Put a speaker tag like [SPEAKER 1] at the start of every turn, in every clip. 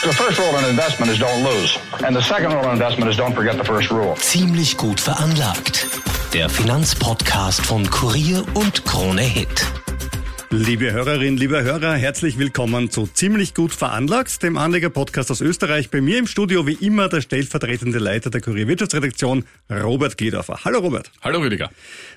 [SPEAKER 1] The first rule in investment is don't lose. And the second rule in investment is don't forget the first rule.
[SPEAKER 2] Ziemlich gut veranlagt. Der Finanzpodcast von Kurier und Krone Hit.
[SPEAKER 3] Liebe Hörerinnen, liebe Hörer, herzlich willkommen zu Ziemlich gut veranlagt, dem Anleger-Podcast aus Österreich. Bei mir im Studio wie immer der stellvertretende Leiter der Kurier Wirtschaftsredaktion, Robert Gedorfer. Hallo Robert.
[SPEAKER 4] Hallo Rüdiger.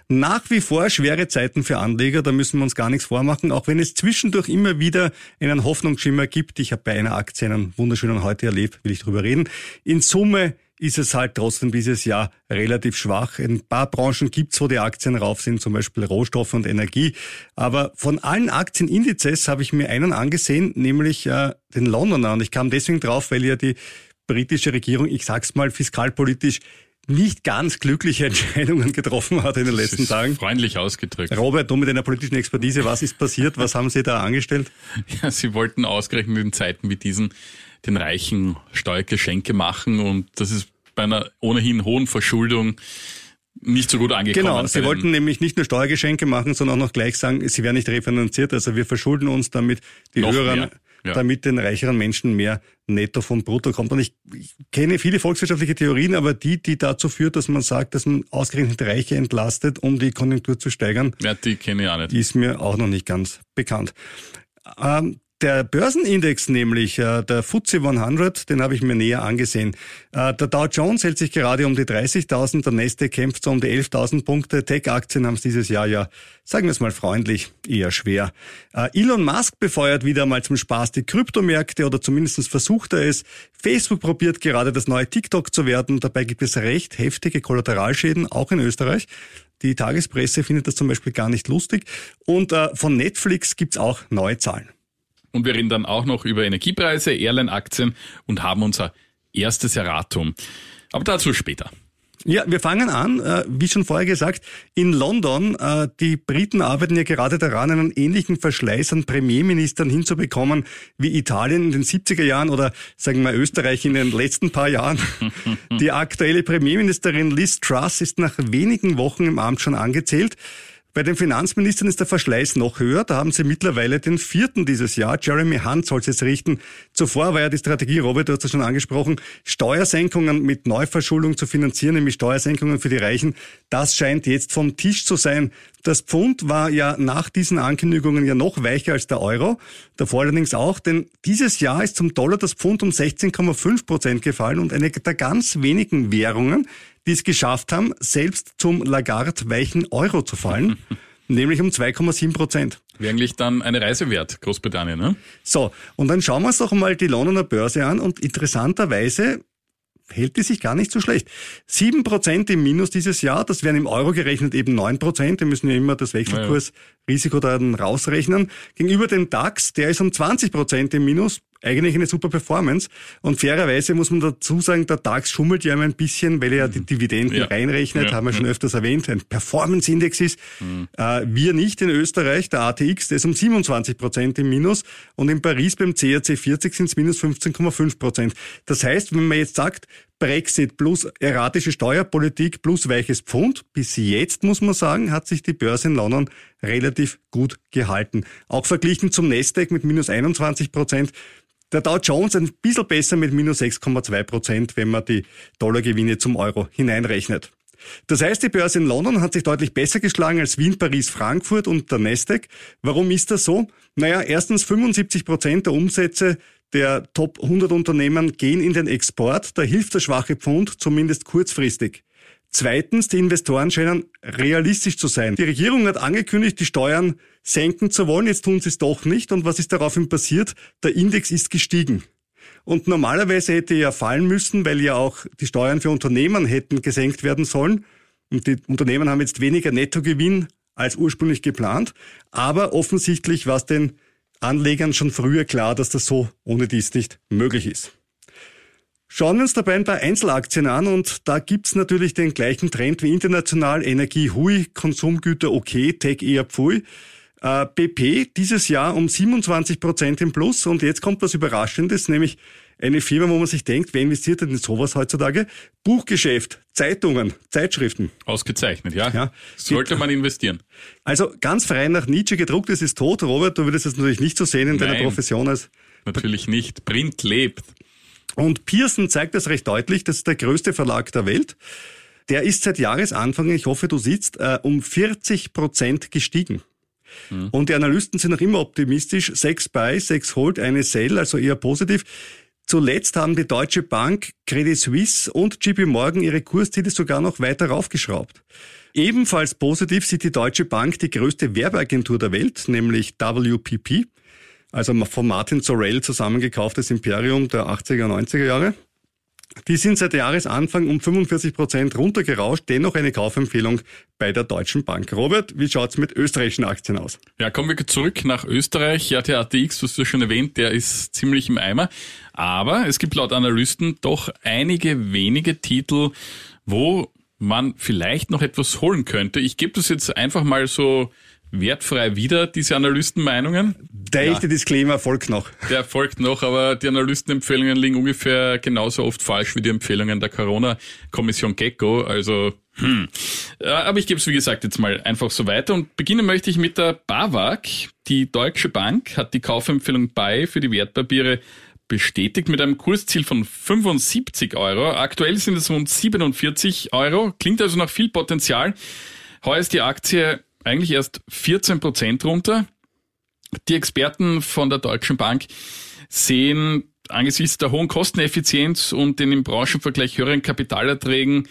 [SPEAKER 3] Nach wie vor schwere Zeiten für Anleger, da müssen wir uns gar nichts vormachen, auch wenn es zwischendurch immer wieder einen Hoffnungsschimmer gibt. Ich habe bei einer Aktie einen wunderschönen heute erlebt, will ich darüber reden. In Summe ist es halt trotzdem dieses Jahr relativ schwach. Ein paar Branchen gibt's, wo die Aktien rauf sind, zum Beispiel Rohstoffe und Energie. Aber von allen Aktienindizes habe ich mir einen angesehen, nämlich äh, den Londoner. Und ich kam deswegen drauf, weil ja die britische Regierung, ich sag's mal fiskalpolitisch, nicht ganz glückliche Entscheidungen getroffen hat in den letzten Tagen.
[SPEAKER 4] Freundlich ausgedrückt.
[SPEAKER 3] Robert, du mit deiner politischen Expertise, was ist passiert? Was haben Sie da angestellt?
[SPEAKER 4] Ja, Sie wollten ausgerechnet in Zeiten wie diesen den Reichen Steuergeschenke machen und das ist bei einer ohnehin hohen Verschuldung nicht so gut angekommen.
[SPEAKER 3] Genau, sie wollten nämlich nicht nur Steuergeschenke machen, sondern auch noch gleich sagen, sie werden nicht refinanziert. Also wir verschulden uns, damit die höheren, ja. damit den reicheren Menschen mehr netto vom Brutto kommt. Und ich, ich kenne viele volkswirtschaftliche Theorien, aber die, die dazu führt, dass man sagt, dass man ausgerechnet Reiche entlastet, um die Konjunktur zu steigern,
[SPEAKER 4] ja, die kenne ich auch nicht.
[SPEAKER 3] Die ist mir auch noch nicht ganz bekannt. Ähm, der Börsenindex nämlich, äh, der FTSE 100, den habe ich mir näher angesehen. Äh, der Dow Jones hält sich gerade um die 30.000, der Nasdaq kämpft so um die 11.000 Punkte. Tech-Aktien haben es dieses Jahr ja, sagen wir es mal freundlich, eher schwer. Äh, Elon Musk befeuert wieder mal zum Spaß die Kryptomärkte oder zumindest versucht er es. Facebook probiert gerade das neue TikTok zu werden. Dabei gibt es recht heftige Kollateralschäden, auch in Österreich. Die Tagespresse findet das zum Beispiel gar nicht lustig. Und von Netflix gibt's auch neue Zahlen.
[SPEAKER 4] Und wir reden dann auch noch über Energiepreise, Airline-Aktien und haben unser erstes Erratum. Aber dazu später.
[SPEAKER 3] Ja, wir fangen an, äh, wie schon vorher gesagt, in London. Äh, die Briten arbeiten ja gerade daran, einen ähnlichen Verschleiß an Premierministern hinzubekommen wie Italien in den 70er Jahren oder sagen wir Österreich in den letzten paar Jahren. Die aktuelle Premierministerin Liz Truss ist nach wenigen Wochen im Amt schon angezählt. Bei den Finanzministern ist der Verschleiß noch höher. Da haben sie mittlerweile den vierten dieses Jahr. Jeremy Hunt soll es jetzt richten. Zuvor war ja die Strategie, Robert, du hast es schon angesprochen, Steuersenkungen mit Neuverschuldung zu finanzieren, nämlich Steuersenkungen für die Reichen. Das scheint jetzt vom Tisch zu sein. Das Pfund war ja nach diesen Ankündigungen ja noch weicher als der Euro. Davor allerdings auch, denn dieses Jahr ist zum Dollar das Pfund um 16,5 Prozent gefallen und eine der ganz wenigen Währungen, die es geschafft haben, selbst zum Lagarde-weichen Euro zu fallen, nämlich um 2,7 Prozent.
[SPEAKER 4] Wäre eigentlich dann eine Reise wert, Großbritannien, ne?
[SPEAKER 3] So, und dann schauen wir uns doch mal die Londoner Börse an und interessanterweise hält die sich gar nicht so schlecht. Sieben Prozent im Minus dieses Jahr, das wären im Euro gerechnet eben neun Prozent. Wir müssen ja immer das Wechselkursrisiko dann rausrechnen. Gegenüber dem DAX, der ist um 20 Prozent im Minus, eigentlich eine super Performance. Und fairerweise muss man dazu sagen, der DAX schummelt ja immer ein bisschen, weil er ja die mhm. Dividenden ja. reinrechnet, ja. haben wir schon öfters erwähnt, ein Performance-Index ist. Mhm. Äh, wir nicht in Österreich, der ATX, der ist um 27 Prozent im Minus und in Paris beim CAC 40 sind es minus 15,5 Prozent. Das heißt, wenn man jetzt sagt, Brexit plus erratische Steuerpolitik plus weiches Pfund. Bis jetzt, muss man sagen, hat sich die Börse in London relativ gut gehalten. Auch verglichen zum Nasdaq mit minus 21 Prozent der Dow Jones ein bisschen besser mit minus 6,2 Prozent, wenn man die Dollargewinne zum Euro hineinrechnet. Das heißt, die Börse in London hat sich deutlich besser geschlagen als Wien, Paris, Frankfurt und der Nasdaq. Warum ist das so? Naja, erstens 75 Prozent der Umsätze der Top 100 Unternehmen gehen in den Export. Da hilft der schwache Pfund zumindest kurzfristig. Zweitens, die Investoren scheinen realistisch zu sein. Die Regierung hat angekündigt, die Steuern senken zu wollen. Jetzt tun sie es doch nicht. Und was ist daraufhin passiert? Der Index ist gestiegen. Und normalerweise hätte er fallen müssen, weil ja auch die Steuern für Unternehmen hätten gesenkt werden sollen. Und die Unternehmen haben jetzt weniger Nettogewinn als ursprünglich geplant. Aber offensichtlich war es den Anlegern schon früher klar, dass das so ohne dies nicht möglich ist. Schauen wir uns dabei ein paar Einzelaktien an und da gibt's natürlich den gleichen Trend wie international. Energie hui, Konsumgüter okay, Tech eher pfui. Äh, BP dieses Jahr um 27 Prozent im Plus und jetzt kommt was Überraschendes, nämlich eine Firma, wo man sich denkt, wer investiert denn in sowas heutzutage? Buchgeschäft, Zeitungen, Zeitschriften.
[SPEAKER 4] Ausgezeichnet, ja. ja. Sollte man investieren.
[SPEAKER 3] Also ganz frei nach Nietzsche gedruckt, es ist tot. Robert, du würdest es natürlich nicht so sehen in Nein, deiner Profession als...
[SPEAKER 4] Natürlich nicht. Print lebt.
[SPEAKER 3] Und Pearson zeigt das recht deutlich, das ist der größte Verlag der Welt. Der ist seit Jahresanfang, ich hoffe, du siehst, äh, um 40 Prozent gestiegen. Mhm. Und die Analysten sind noch immer optimistisch. Sechs Buy, sechs Hold, eine Sell, also eher positiv. Zuletzt haben die Deutsche Bank, Credit Suisse und JP Morgan ihre Kursziele sogar noch weiter raufgeschraubt. Ebenfalls positiv sieht die Deutsche Bank die größte Werbeagentur der Welt, nämlich WPP also von Martin Zorell zusammengekauftes Imperium der 80er, 90er Jahre. Die sind seit Jahresanfang um 45 Prozent runtergerauscht, dennoch eine Kaufempfehlung bei der Deutschen Bank. Robert, wie schaut's mit österreichischen Aktien aus?
[SPEAKER 4] Ja, kommen wir zurück nach Österreich. Ja, der ATX, du hast ja schon erwähnt, der ist ziemlich im Eimer. Aber es gibt laut Analysten doch einige wenige Titel, wo man vielleicht noch etwas holen könnte. Ich gebe das jetzt einfach mal so wertfrei wieder, diese Analystenmeinungen.
[SPEAKER 3] Der echte ja. Disclaimer folgt noch.
[SPEAKER 4] Der folgt noch, aber die Analystenempfehlungen liegen ungefähr genauso oft falsch wie die Empfehlungen der Corona-Kommission Gecko. Also, hm. Aber ich gebe es, wie gesagt, jetzt mal einfach so weiter. Und beginnen möchte ich mit der BAWAG. Die Deutsche Bank hat die Kaufempfehlung bei für die Wertpapiere bestätigt mit einem Kursziel von 75 Euro. Aktuell sind es rund 47 Euro. Klingt also nach viel Potenzial. Heuer ist die Aktie eigentlich erst 14 Prozent runter. Die Experten von der Deutschen Bank sehen angesichts der hohen Kosteneffizienz und den im Branchenvergleich höheren Kapitalerträgen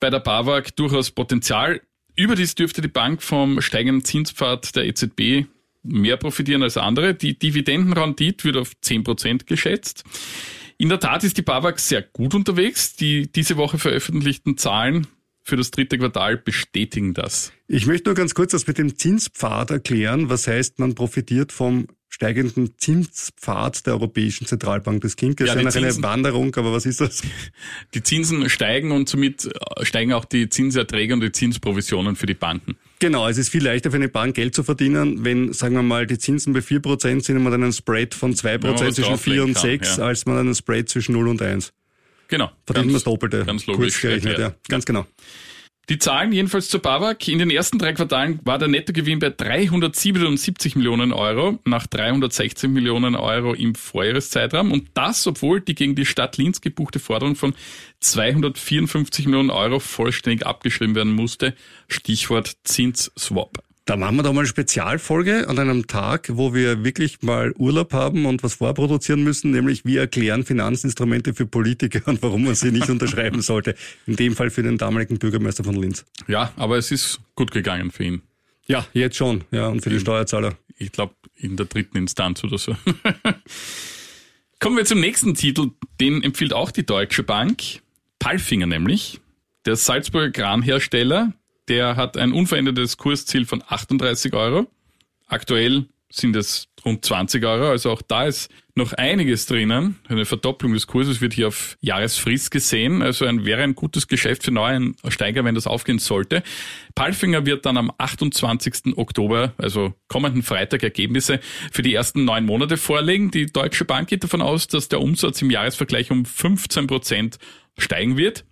[SPEAKER 4] bei der BAWAG durchaus Potenzial. Überdies dürfte die Bank vom steigenden Zinspfad der EZB mehr profitieren als andere. Die Dividendenrendite wird auf 10 Prozent geschätzt. In der Tat ist die BAWAG sehr gut unterwegs. Die diese Woche veröffentlichten Zahlen für das dritte Quartal bestätigen das.
[SPEAKER 3] Ich möchte nur ganz kurz das mit dem Zinspfad erklären. Was heißt, man profitiert vom steigenden Zinspfad der Europäischen Zentralbank. Das klingt ja, nach einer Wanderung, aber was ist das?
[SPEAKER 4] Die Zinsen steigen und somit steigen auch die Zinserträge und die Zinsprovisionen für die Banken.
[SPEAKER 3] Genau, es ist viel leichter für eine Bank Geld zu verdienen, wenn, sagen wir mal, die Zinsen bei 4% sind und man dann einen Spread von 2% zwischen 4 und 6, ja. als man einen Spread zwischen 0 und 1.
[SPEAKER 4] Genau.
[SPEAKER 3] Verdient man das Doppelte.
[SPEAKER 4] Ganz logisch.
[SPEAKER 3] Gerechnet, ja. Ganz genau.
[SPEAKER 4] Die Zahlen jedenfalls zur BAWAG. In den ersten drei Quartalen war der Nettogewinn bei 377 Millionen Euro nach 316 Millionen Euro im Vorjahreszeitraum. Und das, obwohl die gegen die Stadt Linz gebuchte Forderung von 254 Millionen Euro vollständig abgeschrieben werden musste. Stichwort Zinsswap.
[SPEAKER 3] Da machen wir doch mal eine Spezialfolge an einem Tag, wo wir wirklich mal Urlaub haben und was vorproduzieren müssen, nämlich wie erklären Finanzinstrumente für Politiker und warum man sie nicht unterschreiben sollte. In dem Fall für den damaligen Bürgermeister von Linz.
[SPEAKER 4] Ja, aber es ist gut gegangen für ihn.
[SPEAKER 3] Ja, jetzt schon, ja, und für die Steuerzahler.
[SPEAKER 4] Ich glaube, in der dritten Instanz oder so. Kommen wir zum nächsten Titel, den empfiehlt auch die Deutsche Bank. Palfinger nämlich. Der Salzburger Kranhersteller, der hat ein unverändertes Kursziel von 38 Euro. Aktuell sind es rund 20 Euro, also auch da ist noch einiges drinnen. Eine Verdopplung des Kurses wird hier auf Jahresfrist gesehen, also ein, wäre ein gutes Geschäft für neuen Steiger, wenn das aufgehen sollte. Palfinger wird dann am 28. Oktober, also kommenden Freitag, Ergebnisse für die ersten neun Monate vorlegen. Die Deutsche Bank geht davon aus, dass der Umsatz im Jahresvergleich um 15 Prozent steigen wird.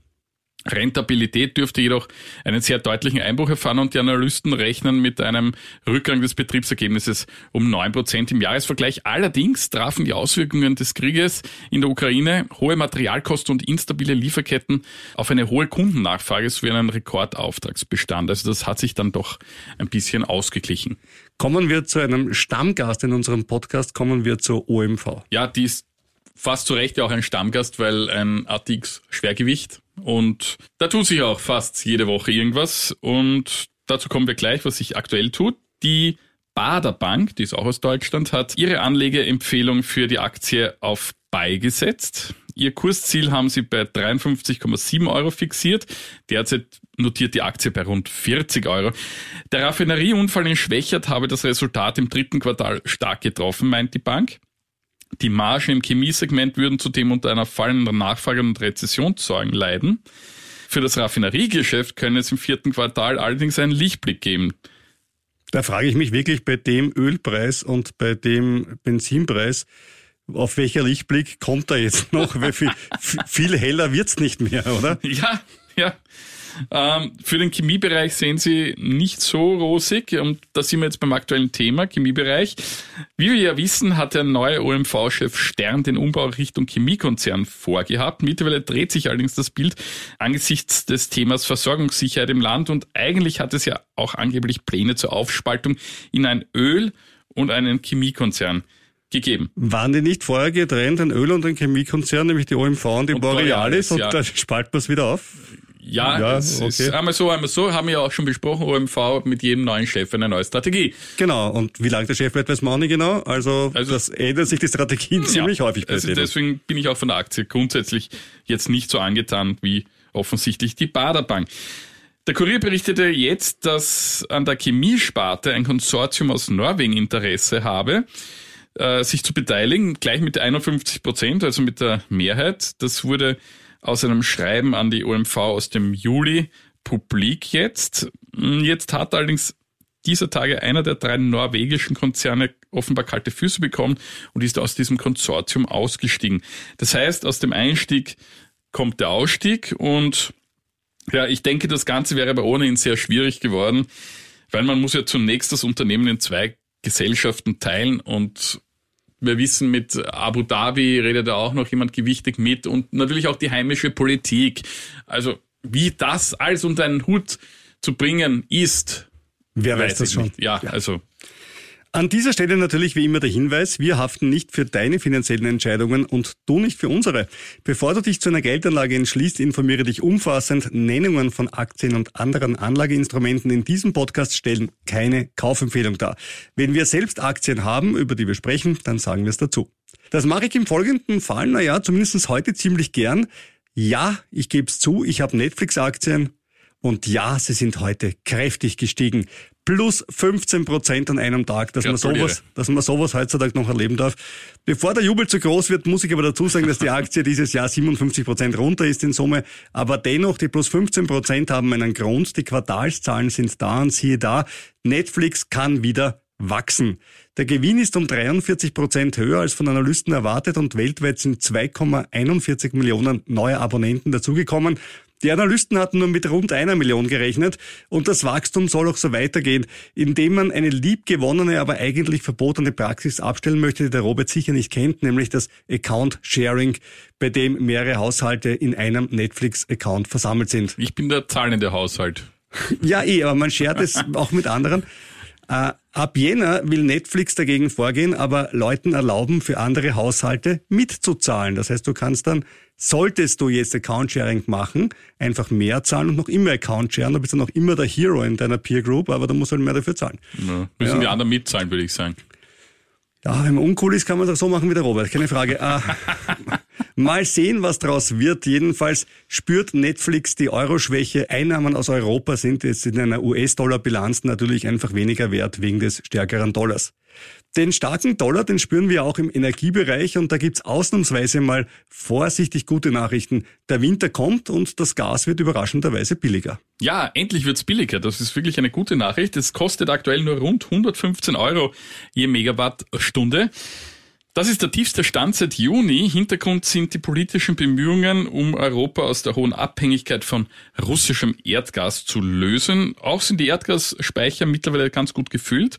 [SPEAKER 4] Rentabilität dürfte jedoch einen sehr deutlichen Einbruch erfahren und die Analysten rechnen mit einem Rückgang des Betriebsergebnisses um neun Prozent im Jahresvergleich. Allerdings trafen die Auswirkungen des Krieges in der Ukraine, hohe Materialkosten und instabile Lieferketten auf eine hohe Kundennachfrage sowie einen Rekordauftragsbestand. Also das hat sich dann doch ein bisschen ausgeglichen.
[SPEAKER 3] Kommen wir zu einem Stammgast in unserem Podcast, kommen wir zur OMV.
[SPEAKER 4] Ja, die ist fast zu Recht ja auch ein Stammgast, weil ein ATX Schwergewicht und da tut sich auch fast jede Woche irgendwas und dazu kommen wir gleich, was sich aktuell tut. Die Bader Bank, die ist auch aus Deutschland, hat ihre Anlegeempfehlung für die Aktie auf beigesetzt. Ihr Kursziel haben sie bei 53,7 Euro fixiert. Derzeit notiert die Aktie bei rund 40 Euro. Der Raffinerieunfall in Schwächert habe das Resultat im dritten Quartal stark getroffen, meint die Bank. Die Margen im Chemiesegment würden zudem unter einer fallenden Nachfrage und Rezessionszeugen leiden. Für das Raffineriegeschäft könne es im vierten Quartal allerdings einen Lichtblick geben.
[SPEAKER 3] Da frage ich mich wirklich bei dem Ölpreis und bei dem Benzinpreis, auf welcher Lichtblick kommt er jetzt noch? Weil viel, viel heller wird's nicht mehr, oder?
[SPEAKER 4] Ja, ja. Ähm, für den Chemiebereich sehen Sie nicht so rosig. Und da sind wir jetzt beim aktuellen Thema, Chemiebereich. Wie wir ja wissen, hat der neue OMV-Chef Stern den Umbau Richtung Chemiekonzern vorgehabt. Mittlerweile dreht sich allerdings das Bild angesichts des Themas Versorgungssicherheit im Land. Und eigentlich hat es ja auch angeblich Pläne zur Aufspaltung in ein Öl- und einen Chemiekonzern gegeben.
[SPEAKER 3] Waren die nicht vorher getrennt, ein Öl- und ein Chemiekonzern, nämlich die OMV und die und Borealis, Borealis und ja. da spalten wir es wieder auf?
[SPEAKER 4] Ja, ja es okay. ist einmal so, einmal so, haben wir ja auch schon besprochen, OMV mit jedem neuen Chef eine neue Strategie.
[SPEAKER 3] Genau, und wie lange der Chef bleibt, weiß man auch nicht genau. Also, also das ändert sich die Strategien ja, ziemlich häufig
[SPEAKER 4] bei also denen. Deswegen bin ich auch von der Aktie grundsätzlich jetzt nicht so angetan wie offensichtlich die Baderbank. Der Kurier berichtete jetzt, dass an der Chemiesparte ein Konsortium aus Norwegen Interesse habe, äh, sich zu beteiligen, gleich mit 51 Prozent, also mit der Mehrheit. Das wurde aus einem Schreiben an die OMV aus dem Juli publik jetzt. Jetzt hat allerdings dieser Tage einer der drei norwegischen Konzerne offenbar kalte Füße bekommen und ist aus diesem Konsortium ausgestiegen. Das heißt, aus dem Einstieg kommt der Ausstieg und ja, ich denke, das Ganze wäre aber ohnehin sehr schwierig geworden, weil man muss ja zunächst das Unternehmen in zwei Gesellschaften teilen und wir wissen, mit Abu Dhabi redet da auch noch jemand gewichtig mit und natürlich auch die heimische Politik. Also wie das alles unter einen Hut zu bringen ist.
[SPEAKER 3] Wer weiß, weiß das schon?
[SPEAKER 4] Ja, ja, also
[SPEAKER 3] an dieser Stelle natürlich wie immer der Hinweis, wir haften nicht für deine finanziellen Entscheidungen und du nicht für unsere. Bevor du dich zu einer Geldanlage entschließt, informiere dich umfassend. Nennungen von Aktien und anderen Anlageinstrumenten in diesem Podcast stellen keine Kaufempfehlung dar. Wenn wir selbst Aktien haben, über die wir sprechen, dann sagen wir es dazu. Das mache ich im folgenden Fall, naja, zumindest heute ziemlich gern. Ja, ich gebe es zu, ich habe Netflix-Aktien und ja, sie sind heute kräftig gestiegen plus 15 Prozent an einem Tag, dass man sowas, dass man sowas heutzutage noch erleben darf. Bevor der Jubel zu groß wird, muss ich aber dazu sagen, dass die Aktie dieses Jahr 57 Prozent runter ist in Summe. Aber dennoch, die plus 15 Prozent haben einen Grund. Die Quartalszahlen sind da und siehe da, Netflix kann wieder wachsen. Der Gewinn ist um 43 Prozent höher als von Analysten erwartet und weltweit sind 2,41 Millionen neue Abonnenten dazugekommen. Die Analysten hatten nur mit rund einer Million gerechnet und das Wachstum soll auch so weitergehen, indem man eine liebgewonnene, aber eigentlich verbotene Praxis abstellen möchte, die der Robert sicher nicht kennt, nämlich das Account Sharing, bei dem mehrere Haushalte in einem Netflix-Account versammelt sind.
[SPEAKER 4] Ich bin der zahlende Haushalt.
[SPEAKER 3] ja, eh, aber man schert es auch mit anderen. Äh, ab Jänner will Netflix dagegen vorgehen, aber Leuten erlauben, für andere Haushalte mitzuzahlen. Das heißt, du kannst dann, solltest du jetzt Account-Sharing machen, einfach mehr zahlen und noch immer Account-Sharen. Du bist dann noch immer der Hero in deiner Peer Group, aber du musst halt mehr dafür zahlen.
[SPEAKER 4] Ja, müssen ja. die anderen mitzahlen, würde ich sagen.
[SPEAKER 3] Ja, wenn man uncool ist, kann man es auch so machen wie der Robert, keine Frage. Äh, mal sehen, was daraus wird. Jedenfalls spürt Netflix die Euroschwäche. Einnahmen aus Europa sind jetzt in einer US-Dollar-Bilanz natürlich einfach weniger wert wegen des stärkeren Dollars. Den starken Dollar, den spüren wir auch im Energiebereich und da gibt's ausnahmsweise mal vorsichtig gute Nachrichten. Der Winter kommt und das Gas wird überraschenderweise billiger.
[SPEAKER 4] Ja, endlich wird's billiger. Das ist wirklich eine gute Nachricht. Es kostet aktuell nur rund 115 Euro je Megawattstunde. Das ist der tiefste Stand seit Juni. Hintergrund sind die politischen Bemühungen, um Europa aus der hohen Abhängigkeit von russischem Erdgas zu lösen. Auch sind die Erdgasspeicher mittlerweile ganz gut gefüllt.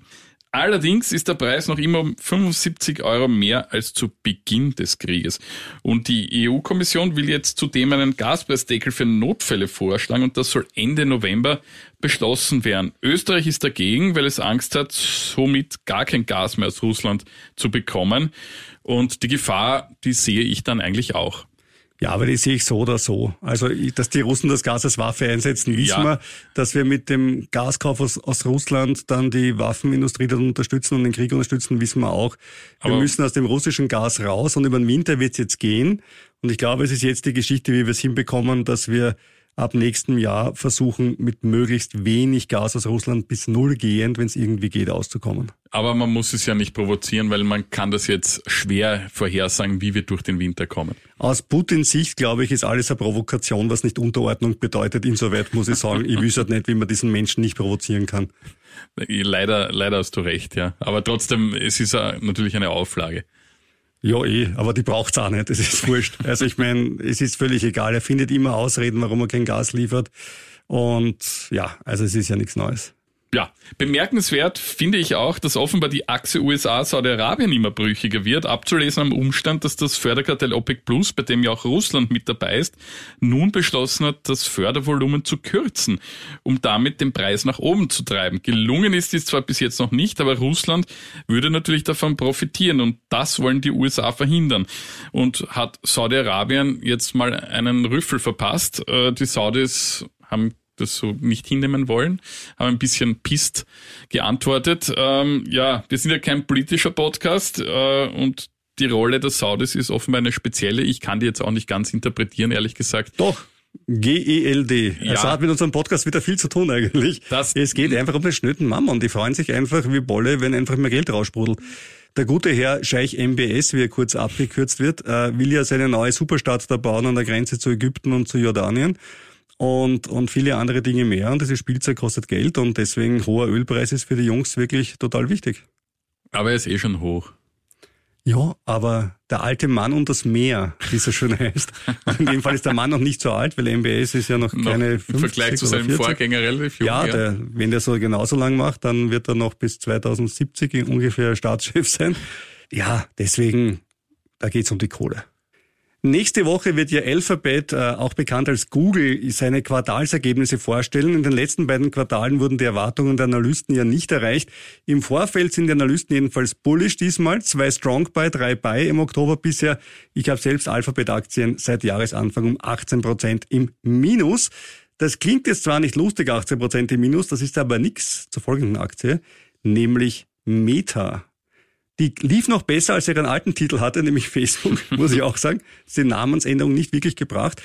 [SPEAKER 4] Allerdings ist der Preis noch immer um 75 Euro mehr als zu Beginn des Krieges. Und die EU-Kommission will jetzt zudem einen Gaspreisdeckel für Notfälle vorschlagen und das soll Ende November beschlossen werden. Österreich ist dagegen, weil es Angst hat, somit gar kein Gas mehr aus Russland zu bekommen. Und die Gefahr, die sehe ich dann eigentlich auch.
[SPEAKER 3] Ja, aber die sehe ich so oder so. Also, dass die Russen das Gas als Waffe einsetzen, wissen ja. wir. Dass wir mit dem Gaskauf aus, aus, Russland dann die Waffenindustrie dann unterstützen und den Krieg unterstützen, wissen wir auch. Wir aber müssen aus dem russischen Gas raus und über den Winter wird es jetzt gehen. Und ich glaube, es ist jetzt die Geschichte, wie wir es hinbekommen, dass wir ab nächstem Jahr versuchen, mit möglichst wenig Gas aus Russland bis null gehend, wenn es irgendwie geht, auszukommen.
[SPEAKER 4] Aber man muss es ja nicht provozieren, weil man kann das jetzt schwer vorhersagen, wie wir durch den Winter kommen.
[SPEAKER 3] Aus Putins Sicht, glaube ich, ist alles eine Provokation, was nicht Unterordnung bedeutet. Insoweit muss ich sagen, ich wüsste halt nicht, wie man diesen Menschen nicht provozieren kann.
[SPEAKER 4] Leider, leider hast du recht, ja. Aber trotzdem, es ist natürlich eine Auflage.
[SPEAKER 3] Ja, eh, aber die braucht's auch nicht, das ist wurscht. Also ich meine, es ist völlig egal, er findet immer Ausreden, warum er kein Gas liefert. Und ja, also es ist ja nichts Neues.
[SPEAKER 4] Ja, bemerkenswert finde ich auch, dass offenbar die Achse USA-Saudi-Arabien immer brüchiger wird, abzulesen am Umstand, dass das Förderkartell OPEC Plus, bei dem ja auch Russland mit dabei ist, nun beschlossen hat, das Fördervolumen zu kürzen, um damit den Preis nach oben zu treiben. Gelungen ist dies zwar bis jetzt noch nicht, aber Russland würde natürlich davon profitieren und das wollen die USA verhindern. Und hat Saudi-Arabien jetzt mal einen Rüffel verpasst. Äh, die Saudis haben das so nicht hinnehmen wollen, haben ein bisschen pisst geantwortet. Ähm, ja, wir sind ja kein politischer Podcast äh, und die Rolle der Saudis ist offenbar eine spezielle. Ich kann die jetzt auch nicht ganz interpretieren, ehrlich gesagt.
[SPEAKER 3] Doch. G-E-L-D. Ja. Also hat mit unserem Podcast wieder viel zu tun eigentlich. Das es geht einfach um den schnöden Mammon. Die freuen sich einfach wie Bolle, wenn einfach mehr Geld raussprudelt. Der gute Herr Scheich MBS, wie er kurz abgekürzt wird, äh, will ja seine neue Superstadt da bauen an der Grenze zu Ägypten und zu Jordanien und, und viele andere Dinge mehr. Und dieses Spielzeug kostet Geld und deswegen hoher Ölpreis ist für die Jungs wirklich total wichtig.
[SPEAKER 4] Aber er ist eh schon hoch.
[SPEAKER 3] Ja, aber der alte Mann und das Meer, wie es so schön heißt. in dem Fall ist der Mann noch nicht so alt, weil MBS ist ja noch keine noch 50
[SPEAKER 4] Im Vergleich zu seinem 40. Vorgänger relativ
[SPEAKER 3] jung. Ja, der, wenn der so genauso lang macht, dann wird er noch bis 2070 ungefähr Staatschef sein. Ja, deswegen, da geht's um die Kohle. Nächste Woche wird ja Alphabet, äh, auch bekannt als Google, seine Quartalsergebnisse vorstellen. In den letzten beiden Quartalen wurden die Erwartungen der Analysten ja nicht erreicht. Im Vorfeld sind die Analysten jedenfalls bullish diesmal. Zwei Strong Buy, drei Buy im Oktober bisher. Ich habe selbst Alphabet-Aktien seit Jahresanfang um 18 Prozent im Minus. Das klingt jetzt zwar nicht lustig, 18 Prozent im Minus, das ist aber nichts zur folgenden Aktie, nämlich Meta. Die lief noch besser, als er ihren alten Titel hatte, nämlich Facebook, muss ich auch sagen. Die Namensänderung nicht wirklich gebracht.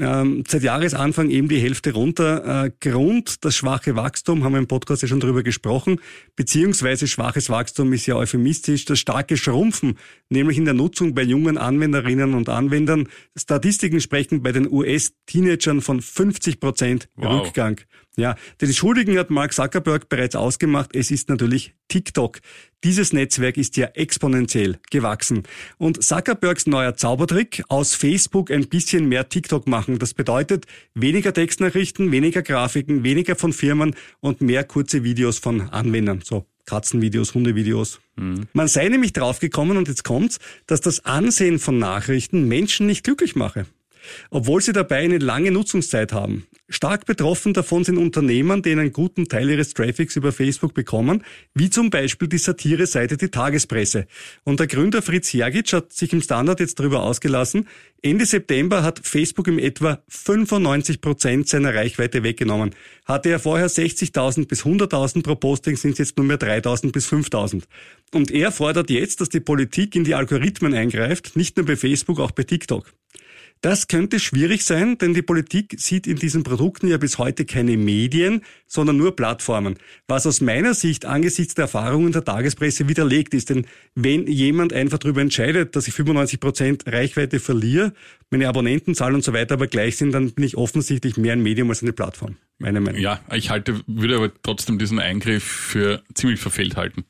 [SPEAKER 3] Ähm, seit Jahresanfang eben die Hälfte runter. Äh, Grund, das schwache Wachstum, haben wir im Podcast ja schon drüber gesprochen, beziehungsweise schwaches Wachstum ist ja euphemistisch, das starke Schrumpfen, nämlich in der Nutzung bei jungen Anwenderinnen und Anwendern. Statistiken sprechen bei den US-Teenagern von 50 Prozent wow. Rückgang. Ja, den Schuldigen hat Mark Zuckerberg bereits ausgemacht. Es ist natürlich TikTok. Dieses Netzwerk ist ja exponentiell gewachsen. Und Zuckerbergs neuer Zaubertrick, aus Facebook ein bisschen mehr TikTok machen. Das bedeutet weniger Textnachrichten, weniger Grafiken, weniger von Firmen und mehr kurze Videos von Anwendern. So Katzenvideos, Hundevideos. Mhm. Man sei nämlich draufgekommen, und jetzt kommt's, dass das Ansehen von Nachrichten Menschen nicht glücklich mache obwohl sie dabei eine lange Nutzungszeit haben. Stark betroffen davon sind Unternehmen, die einen guten Teil ihres Traffics über Facebook bekommen, wie zum Beispiel die Satire-Seite Die Tagespresse. Und der Gründer Fritz Jergic hat sich im Standard jetzt darüber ausgelassen, Ende September hat Facebook im etwa 95 Prozent seiner Reichweite weggenommen. Hatte er vorher 60.000 bis 100.000 pro Posting, sind es jetzt nur mehr 3.000 bis 5.000. Und er fordert jetzt, dass die Politik in die Algorithmen eingreift, nicht nur bei Facebook, auch bei TikTok. Das könnte schwierig sein, denn die Politik sieht in diesen Produkten ja bis heute keine Medien, sondern nur Plattformen. Was aus meiner Sicht angesichts der Erfahrungen der Tagespresse widerlegt ist. Denn wenn jemand einfach darüber entscheidet, dass ich 95 Prozent Reichweite verliere, meine Abonnentenzahl und so weiter aber gleich sind, dann bin ich offensichtlich mehr ein Medium als eine Plattform. Meine Meinung.
[SPEAKER 4] Ja, ich halte, würde aber trotzdem diesen Eingriff für ziemlich verfehlt halten.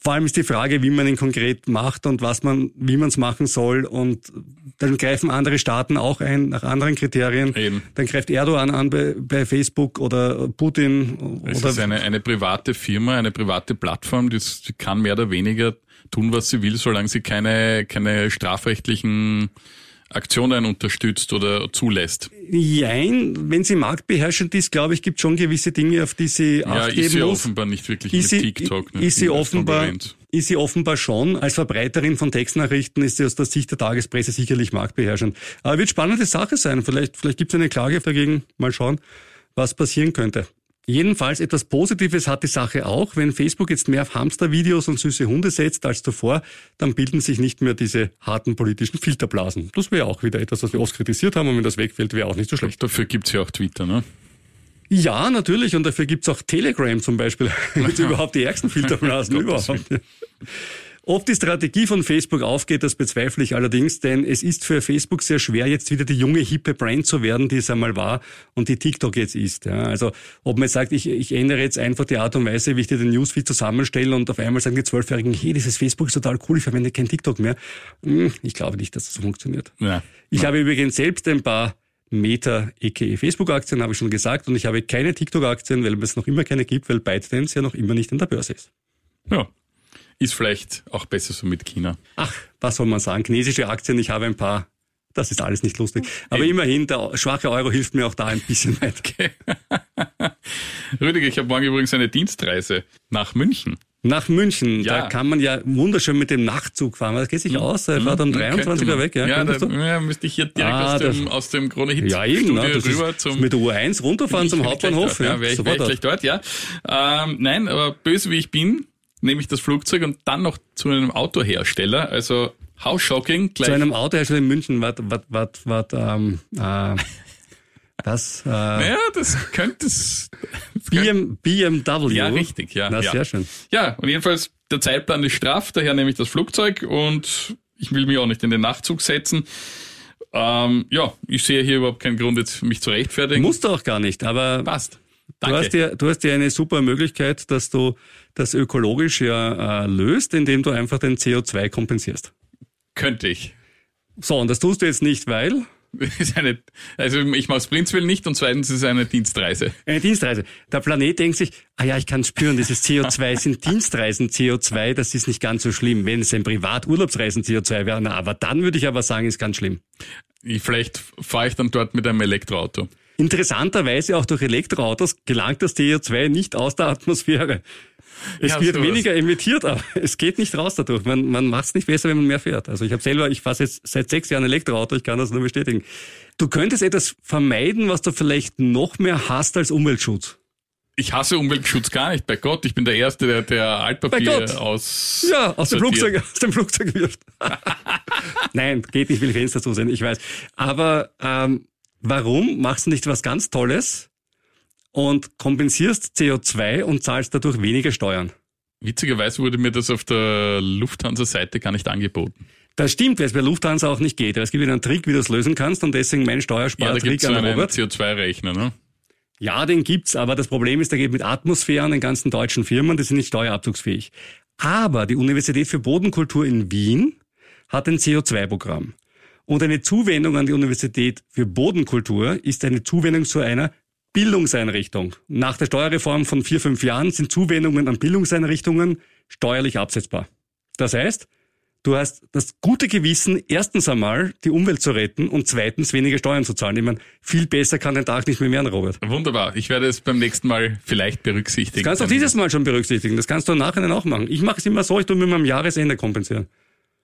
[SPEAKER 3] Vor allem ist die Frage, wie man ihn konkret macht und was man, wie man es machen soll. Und dann greifen andere Staaten auch ein nach anderen Kriterien. Eben. Dann greift Erdogan an bei, bei Facebook oder Putin.
[SPEAKER 4] Es
[SPEAKER 3] oder
[SPEAKER 4] ist eine, eine private Firma, eine private Plattform, die, die kann mehr oder weniger tun, was sie will, solange sie keine, keine strafrechtlichen Aktionen unterstützt oder zulässt?
[SPEAKER 3] Jein, wenn sie marktbeherrschend ist, glaube ich, gibt schon gewisse Dinge, auf die sie
[SPEAKER 4] ja,
[SPEAKER 3] acht geben
[SPEAKER 4] ist sie
[SPEAKER 3] muss.
[SPEAKER 4] offenbar nicht wirklich
[SPEAKER 3] ist
[SPEAKER 4] mit sie, TikTok.
[SPEAKER 3] Ne? Ist sie offenbar, ist sie offenbar schon. Als Verbreiterin von Textnachrichten ist sie aus der Sicht der Tagespresse sicherlich marktbeherrschend. Aber wird spannende Sache sein. Vielleicht, vielleicht gibt es eine Klage dagegen. Mal schauen, was passieren könnte. Jedenfalls etwas Positives hat die Sache auch. Wenn Facebook jetzt mehr auf Hamstervideos und süße Hunde setzt als zuvor, dann bilden sich nicht mehr diese harten politischen Filterblasen. Das wäre auch wieder etwas, was wir oft kritisiert haben und wenn das wegfällt, wäre auch nicht so schlecht.
[SPEAKER 4] Dafür gibt's ja auch Twitter, ne?
[SPEAKER 3] Ja, natürlich. Und dafür gibt's auch Telegram zum Beispiel. Mit überhaupt die ärgsten Filterblasen überhaupt. Ob die Strategie von Facebook aufgeht, das bezweifle ich allerdings, denn es ist für Facebook sehr schwer, jetzt wieder die junge, hippe Brand zu werden, die es einmal war und die TikTok jetzt ist. Ja, also ob man jetzt sagt, ich, ich ändere jetzt einfach die Art und Weise, wie ich dir den Newsfeed zusammenstelle und auf einmal sagen die Zwölfjährigen, hey, dieses Facebook ist total cool, ich verwende kein TikTok mehr. Hm, ich glaube nicht, dass das so funktioniert.
[SPEAKER 4] Ja.
[SPEAKER 3] Ich habe übrigens selbst ein paar Meta, aka Facebook-Aktien, habe ich schon gesagt, und ich habe keine TikTok-Aktien, weil es noch immer keine gibt, weil ByteDance ja noch immer nicht an der Börse ist.
[SPEAKER 4] Ja. Ist vielleicht auch besser so mit China.
[SPEAKER 3] Ach, was soll man sagen? Chinesische Aktien, ich habe ein paar. Das ist alles nicht lustig. Aber immerhin, der schwache Euro hilft mir auch da ein bisschen weiter.
[SPEAKER 4] Okay. Rüdiger, ich habe morgen übrigens eine Dienstreise nach München.
[SPEAKER 3] Nach München,
[SPEAKER 4] Ja.
[SPEAKER 3] da kann man ja wunderschön mit dem Nachtzug fahren. Das geht sich aus, er fährt am
[SPEAKER 4] Hm,
[SPEAKER 3] 23
[SPEAKER 4] könnte
[SPEAKER 3] Uhr weg. Ja,
[SPEAKER 4] Ja, da ja, müsste ich hier direkt
[SPEAKER 3] Ah,
[SPEAKER 4] aus, dem, aus dem Krone Hit
[SPEAKER 3] ja eben?
[SPEAKER 4] Studio
[SPEAKER 3] das
[SPEAKER 4] rüber
[SPEAKER 3] ist
[SPEAKER 4] zum
[SPEAKER 3] mit der U1 runterfahren zum Hauptbahnhof.
[SPEAKER 4] dort, ja, wäre ich, wär ich gleich dort, ja. Ähm, nein, aber böse wie ich bin, nehme ich das Flugzeug und dann noch zu einem Autohersteller. Also how shocking, gleich
[SPEAKER 3] Zu einem Autohersteller in München, wat, wat, wat, wat, ähm, äh, was, äh,
[SPEAKER 4] Ja, das könnte es. das
[SPEAKER 3] BM, BMW.
[SPEAKER 4] Ja, richtig, ja.
[SPEAKER 3] Na,
[SPEAKER 4] ja.
[SPEAKER 3] sehr schön.
[SPEAKER 4] Ja, und jedenfalls, der Zeitplan ist straff, daher nehme ich das Flugzeug und ich will mich auch nicht in den Nachtzug setzen. Ähm, ja, ich sehe hier überhaupt keinen Grund, jetzt mich zu rechtfertigen.
[SPEAKER 3] Musst du auch gar nicht, aber
[SPEAKER 4] Passt.
[SPEAKER 3] Du
[SPEAKER 4] Danke.
[SPEAKER 3] hast, ja, du hast ja eine super Möglichkeit, dass du das ökologisch ja äh, löst, indem du einfach den CO2 kompensierst.
[SPEAKER 4] Könnte ich.
[SPEAKER 3] So, und das tust du jetzt nicht, weil
[SPEAKER 4] Ist eine, also ich mache es prinzipiell nicht und zweitens ist es eine Dienstreise.
[SPEAKER 3] eine Dienstreise. Der Planet denkt sich, ah ja, ich kann spüren, dieses CO2 sind Dienstreisen CO2, das ist nicht ganz so schlimm. Wenn es ein Privaturlaubsreisen CO2 wäre, na, aber dann würde ich aber sagen, ist ganz schlimm.
[SPEAKER 4] Ich, vielleicht fahre ich dann dort mit einem Elektroauto.
[SPEAKER 3] Interessanterweise auch durch Elektroautos gelangt das CO2 nicht aus der Atmosphäre. Es
[SPEAKER 4] Ja,
[SPEAKER 3] wird
[SPEAKER 4] sowas.
[SPEAKER 3] weniger emittiert, aber es geht nicht raus dadurch. Man, man macht es nicht besser, wenn man mehr fährt. Also ich habe selber, ich fahre jetzt seit sechs Jahren Elektroauto, ich kann das nur bestätigen. Du könntest etwas vermeiden, was du vielleicht noch mehr hast als Umweltschutz.
[SPEAKER 4] Ich hasse Umweltschutz gar nicht, bei Gott. Ich bin der Erste, der, der. Altpapier aus.
[SPEAKER 3] Ja, aus dem. Flugzeug, aus dem Flugzeug wirft. Nein, geht nicht, will Fenster zu sein, ich weiß. Aber ähm, warum machst du nicht was ganz Tolles und kompensierst CO2 und zahlst dadurch weniger Steuern?
[SPEAKER 4] Witzigerweise wurde mir das auf der Lufthansa-Seite gar nicht angeboten.
[SPEAKER 3] Das stimmt, weil es bei Lufthansa auch nicht geht. Es gibt einen Trick, wie du es lösen kannst und deswegen mein
[SPEAKER 4] Ja, da
[SPEAKER 3] Steuerspartrick
[SPEAKER 4] es so
[SPEAKER 3] an
[SPEAKER 4] einen
[SPEAKER 3] Robert.
[SPEAKER 4] CO2-Rechner, ne?
[SPEAKER 3] Ja, den gibt's, aber das Problem ist, der geht mit Atmosphäre an den ganzen deutschen Firmen, die sind nicht steuerabzugsfähig. Aber die Universität für Bodenkultur in Wien hat ein CO2-Programm. Und eine Zuwendung an die Universität für Bodenkultur ist eine Zuwendung zu einer Bildungseinrichtung. Nach der Steuerreform von vier, fünf Jahren sind Zuwendungen an Bildungseinrichtungen steuerlich absetzbar. Das heißt, du hast das gute Gewissen, erstens einmal die Umwelt zu retten und zweitens weniger Steuern zu zahlen. Ich meine, viel besser kann dein Tag nicht mehr werden, Robert.
[SPEAKER 4] Wunderbar. Ich werde es beim nächsten Mal vielleicht berücksichtigen.
[SPEAKER 3] Das kannst du auch dieses Mal schon berücksichtigen. Das kannst du im Nachhinein auch machen. Ich mache es immer so, ich tue mir am Jahresende kompensieren.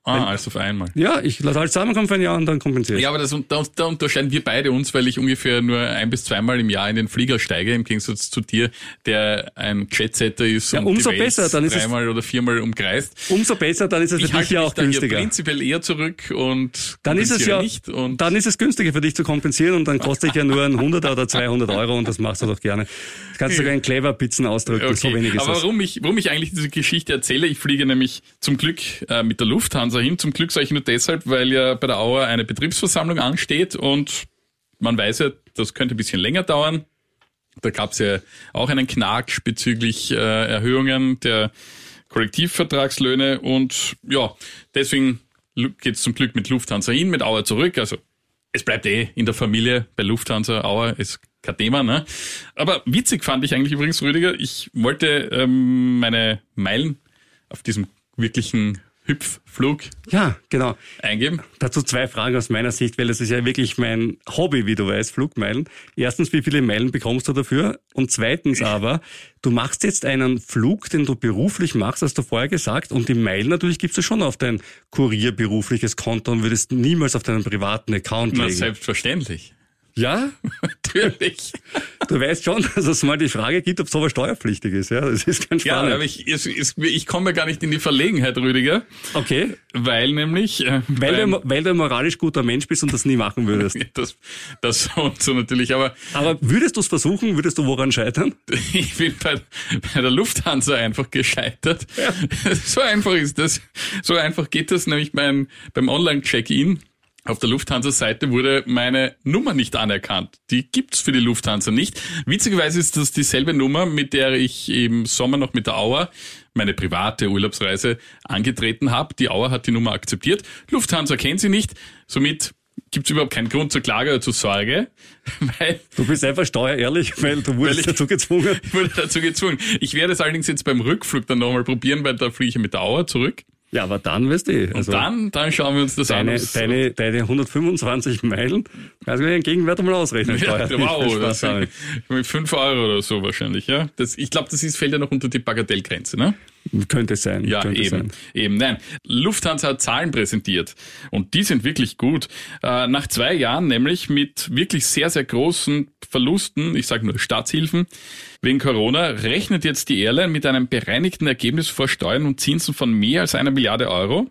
[SPEAKER 4] Ah, alles auf einmal.
[SPEAKER 3] Ja, ich lasse alles zusammenkommen für ein Jahr und dann kompensiere ich.
[SPEAKER 4] Ja, aber das, da, da unterscheiden wir beide uns, weil ich ungefähr nur ein bis zweimal im Jahr in den Flieger steige, im Gegensatz zu dir, der ein Jetsetter ist
[SPEAKER 3] Ja,
[SPEAKER 4] und
[SPEAKER 3] umso
[SPEAKER 4] die Welt
[SPEAKER 3] besser, dann ist es-
[SPEAKER 4] dreimal oder viermal umkreist.
[SPEAKER 3] Umso besser, dann ist es für
[SPEAKER 4] Ich
[SPEAKER 3] dich
[SPEAKER 4] halte
[SPEAKER 3] ja auch günstiger.
[SPEAKER 4] prinzipiell eher zurück und
[SPEAKER 3] Dann ist es ja,
[SPEAKER 4] nicht. Und
[SPEAKER 3] dann ist es günstiger für dich zu kompensieren und dann kostet ich ja nur ein 100 oder 200 Euro und das machst du doch gerne. Das kannst du sogar in clever Pizzen ausdrücken, so wenig ist
[SPEAKER 4] Aber
[SPEAKER 3] das.
[SPEAKER 4] warum ich, warum ich eigentlich diese Geschichte erzähle, ich fliege nämlich zum Glück äh, mit der Lufthansa hin. Zum Glück sage ich nur deshalb, weil ja bei der Auer eine Betriebsversammlung ansteht und man weiß ja, das könnte ein bisschen länger dauern. Da gab es ja auch einen Knacks bezüglich äh, Erhöhungen der Kollektivvertragslöhne und ja, deswegen geht's zum Glück mit Lufthansa hin, mit Auer zurück. Also es bleibt eh in der Familie bei Lufthansa, Auer ist kein Thema, ne? Aber witzig fand ich eigentlich übrigens, Rüdiger, ich wollte ähm, meine Meilen auf diesem wirklichen Hüpfflug
[SPEAKER 3] Ja, genau.
[SPEAKER 4] eingeben.
[SPEAKER 3] Dazu zwei Fragen aus meiner Sicht, weil das ist ja wirklich mein Hobby, wie du weißt, Flugmeilen. Erstens, wie viele Meilen bekommst du dafür? Und zweitens aber, du machst jetzt einen Flug, den du beruflich machst, hast du vorher gesagt, und die Meilen natürlich gibst du schon auf dein kurierberufliches Konto und würdest niemals auf deinen privaten Account
[SPEAKER 4] Na,
[SPEAKER 3] legen.
[SPEAKER 4] selbstverständlich.
[SPEAKER 3] Ja?
[SPEAKER 4] Natürlich.
[SPEAKER 3] Du weißt schon, dass es mal die Frage gibt, ob sowas steuerpflichtig ist. Ja, das ist ganz
[SPEAKER 4] Ja,
[SPEAKER 3] spannend.
[SPEAKER 4] aber ich, es, ich komme gar nicht in die Verlegenheit, Rüdiger,
[SPEAKER 3] okay.
[SPEAKER 4] weil nämlich... Äh,
[SPEAKER 3] Weil
[SPEAKER 4] beim-
[SPEAKER 3] du, weil du ein moralisch guter Mensch bist und das nie machen würdest.
[SPEAKER 4] das, das so und so natürlich, aber
[SPEAKER 3] Aber würdest du es versuchen, würdest du woran scheitern?
[SPEAKER 4] ich bin bei, bei der Lufthansa einfach gescheitert. So einfach ist das. So einfach geht das nämlich beim, beim Online-Check-In. Auf der Lufthansa-Seite wurde meine Nummer nicht anerkannt. Die gibt's für die Lufthansa nicht. Witzigerweise ist das dieselbe Nummer, mit der ich im Sommer noch mit der Auer meine private Urlaubsreise angetreten habe. Die Auer hat die Nummer akzeptiert. Lufthansa kennt sie nicht. Somit gibt's überhaupt keinen Grund zur Klage oder zur Sorge, weil
[SPEAKER 3] Du bist einfach steuerehrlich, weil du wurdest
[SPEAKER 4] Weil ich-
[SPEAKER 3] dazu gezwungen.
[SPEAKER 4] ich wurde dazu gezwungen. Ich werde es allerdings jetzt beim Rückflug dann nochmal probieren, weil da fliege ich mit der Auer zurück.
[SPEAKER 3] Ja, aber dann weißt du.
[SPEAKER 4] Und
[SPEAKER 3] Also
[SPEAKER 4] dann, dann schauen wir uns das an.
[SPEAKER 3] deine,
[SPEAKER 4] ob's-
[SPEAKER 3] deine, deine 125 Meilen, kannst du den Gegenwert mal ausrechnen.
[SPEAKER 4] ja, wow, das
[SPEAKER 3] damit.
[SPEAKER 4] mit fünf Euro oder so wahrscheinlich, ja. Das, ich glaube, das ist, fällt ja noch unter die Bagatellgrenze, ne?
[SPEAKER 3] Könnte sein.
[SPEAKER 4] Ja,
[SPEAKER 3] könnte
[SPEAKER 4] eben,
[SPEAKER 3] Sein.
[SPEAKER 4] eben. Nein, Lufthansa hat Zahlen präsentiert und die sind wirklich gut. Äh, nach zwei Jahren nämlich mit wirklich sehr, sehr großen Verlusten, ich sage nur Staatshilfen, wegen Corona, rechnet jetzt die Airline mit einem bereinigten Ergebnis vor Steuern und Zinsen von mehr als einer Milliarde Euro.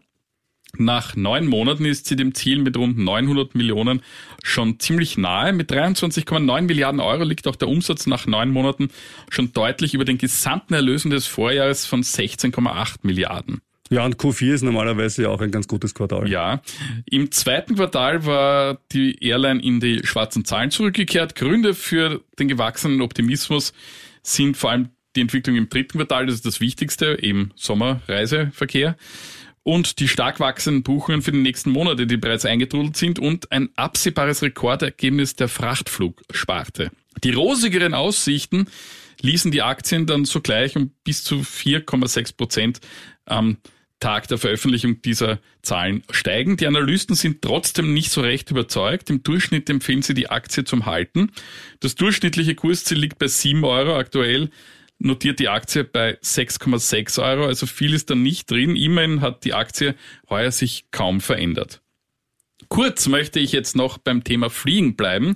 [SPEAKER 4] Nach neun Monaten ist sie dem Ziel mit rund 900 Millionen schon ziemlich nahe. Mit 23,9 Milliarden Euro liegt auch der Umsatz nach neun Monaten schon deutlich über den gesamten Erlösen des Vorjahres von 16,8 Milliarden.
[SPEAKER 3] Ja, und Q4 ist normalerweise auch ein ganz gutes Quartal.
[SPEAKER 4] Ja, im zweiten Quartal war die Airline in die schwarzen Zahlen zurückgekehrt. Gründe für den gewachsenen Optimismus sind vor allem die Entwicklung im dritten Quartal, das ist das Wichtigste, eben Sommerreiseverkehr. Und die stark wachsenden Buchungen für die nächsten Monate, die bereits eingetrudelt sind und ein absehbares Rekordergebnis der Frachtflugsparte. Die rosigeren Aussichten ließen die Aktien dann sogleich um bis zu 4,6 Prozent am Tag der Veröffentlichung dieser Zahlen steigen. Die Analysten sind trotzdem nicht so recht überzeugt. Im Durchschnitt empfehlen sie die Aktie zum Halten. Das durchschnittliche Kursziel liegt bei 7 Euro. Aktuell notiert die Aktie bei 6,6 Euro. Also viel ist da nicht drin. Immerhin hat die Aktie heuer sich kaum verändert. Kurz möchte ich jetzt noch beim Thema Fliegen bleiben,